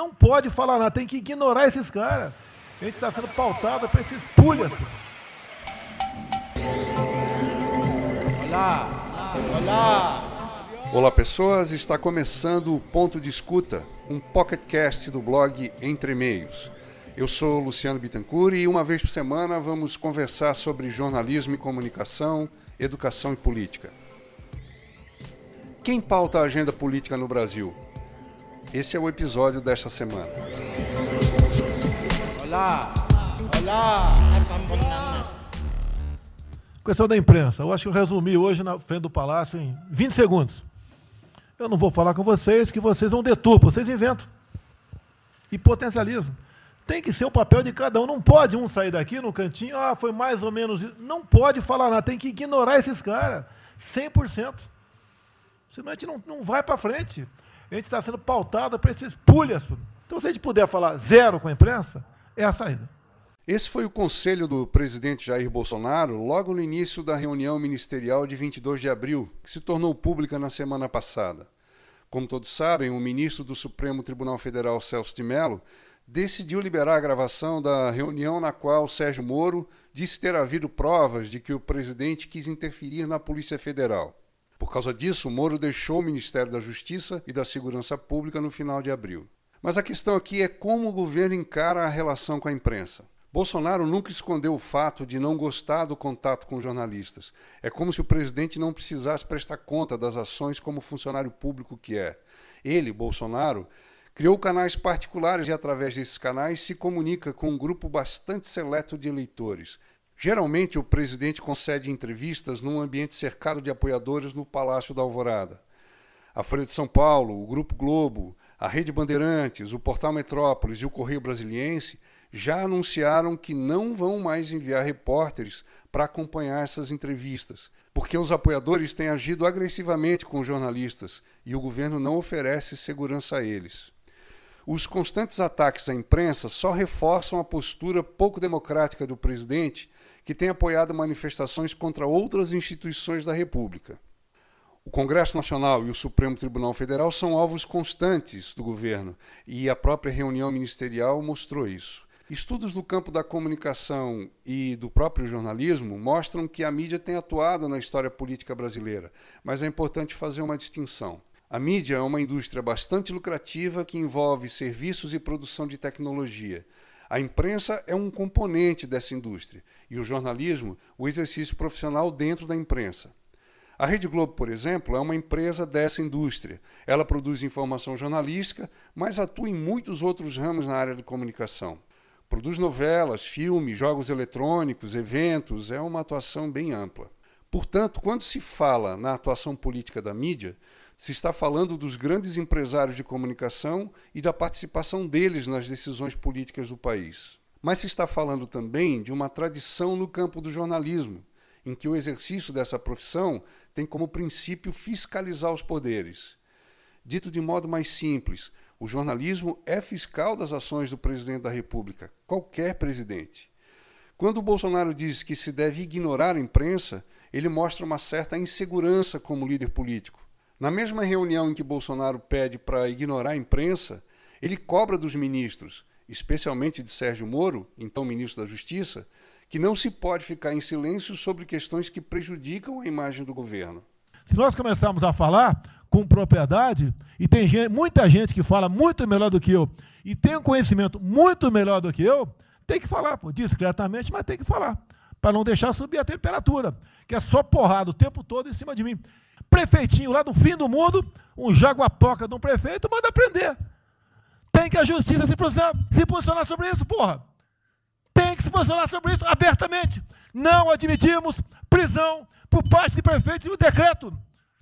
não pode falar nada, tem que ignorar esses caras. A gente está sendo pautado para esses pulhas. Olá, olá. Olá pessoas, está começando o Ponto de Escuta, um pocketcast do blog Entre Meios. Eu sou Luciano Bittencourt e uma vez por semana vamos conversar sobre jornalismo e comunicação, educação e política. Quem pauta a agenda política no Brasil? Esse é o episódio desta semana. Olá! Olá! Questão da imprensa. Eu acho que eu resumi hoje na frente do Palácio em 20 segundos. Eu não vou falar com vocês, que vocês vão deturpam, vocês inventam. E potencializam. Tem que ser o papel de cada um. Não pode um sair daqui no cantinho, ah, foi mais ou menos isso. Não pode falar nada, tem que ignorar esses caras. 100%. Senão a gente não, não vai para frente a gente está sendo pautado para esses pulhas. Então, se a gente puder falar zero com a imprensa, é a saída. Esse foi o conselho do presidente Jair Bolsonaro logo no início da reunião ministerial de 22 de abril, que se tornou pública na semana passada. Como todos sabem, o ministro do Supremo Tribunal Federal, Celso de Mello, decidiu liberar a gravação da reunião na qual Sérgio Moro disse ter havido provas de que o presidente quis interferir na Polícia Federal. Por causa disso, Moro deixou o Ministério da Justiça e da Segurança Pública no final de abril. Mas a questão aqui é como o governo encara a relação com a imprensa. Bolsonaro nunca escondeu o fato de não gostar do contato com jornalistas. É como se o presidente não precisasse prestar conta das ações como funcionário público que é. Ele, Bolsonaro, criou canais particulares e, através desses canais, se comunica com um grupo bastante seleto de eleitores, Geralmente, o presidente concede entrevistas num ambiente cercado de apoiadores no Palácio da Alvorada. A Folha de São Paulo, o Grupo Globo, a Rede Bandeirantes, o Portal Metrópolis e o Correio Brasiliense já anunciaram que não vão mais enviar repórteres para acompanhar essas entrevistas, porque os apoiadores têm agido agressivamente com jornalistas e o governo não oferece segurança a eles. Os constantes ataques à imprensa só reforçam a postura pouco democrática do presidente que tem apoiado manifestações contra outras instituições da República. O Congresso Nacional e o Supremo Tribunal Federal são alvos constantes do governo, e a própria reunião ministerial mostrou isso. Estudos do campo da comunicação e do próprio jornalismo mostram que a mídia tem atuado na história política brasileira, mas é importante fazer uma distinção. A mídia é uma indústria bastante lucrativa que envolve serviços e produção de tecnologia. A imprensa é um componente dessa indústria e o jornalismo, o exercício profissional dentro da imprensa. A Rede Globo, por exemplo, é uma empresa dessa indústria. Ela produz informação jornalística, mas atua em muitos outros ramos na área de comunicação. Produz novelas, filmes, jogos eletrônicos, eventos, é uma atuação bem ampla. Portanto, quando se fala na atuação política da mídia, se está falando dos grandes empresários de comunicação e da participação deles nas decisões políticas do país. Mas se está falando também de uma tradição no campo do jornalismo, em que o exercício dessa profissão tem como princípio fiscalizar os poderes. Dito de modo mais simples, o jornalismo é fiscal das ações do presidente da República, qualquer presidente. Quando o Bolsonaro diz que se deve ignorar a imprensa, ele mostra uma certa insegurança como líder político na mesma reunião em que Bolsonaro pede para ignorar a imprensa, ele cobra dos ministros, especialmente de Sérgio Moro, então ministro da Justiça, que não se pode ficar em silêncio sobre questões que prejudicam a imagem do governo. Se nós começarmos a falar com propriedade, e tem gente, muita gente que fala muito melhor do que eu, e tem um conhecimento muito melhor do que eu, tem que falar, pô, discretamente, mas tem que falar, para não deixar subir a temperatura, que é só porrada o tempo todo em cima de mim prefeitinho lá do fim do mundo, um jaguapoca de um prefeito, manda prender. Tem que a justiça se posicionar, se posicionar sobre isso, porra. Tem que se posicionar sobre isso abertamente. Não admitimos prisão por parte de prefeitos e o decreto.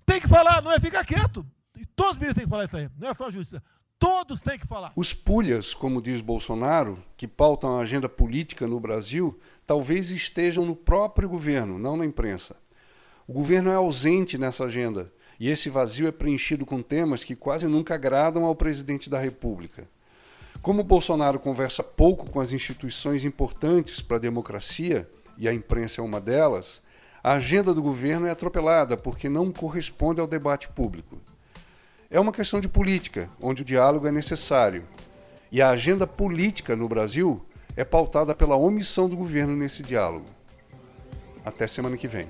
Tem que falar, não é ficar quieto. E todos os ministros têm que falar isso aí, não é só a justiça. Todos têm que falar. Os pulhas, como diz Bolsonaro, que pautam a agenda política no Brasil, talvez estejam no próprio governo, não na imprensa. O governo é ausente nessa agenda e esse vazio é preenchido com temas que quase nunca agradam ao presidente da República. Como Bolsonaro conversa pouco com as instituições importantes para a democracia, e a imprensa é uma delas, a agenda do governo é atropelada porque não corresponde ao debate público. É uma questão de política, onde o diálogo é necessário. E a agenda política no Brasil é pautada pela omissão do governo nesse diálogo. Até semana que vem.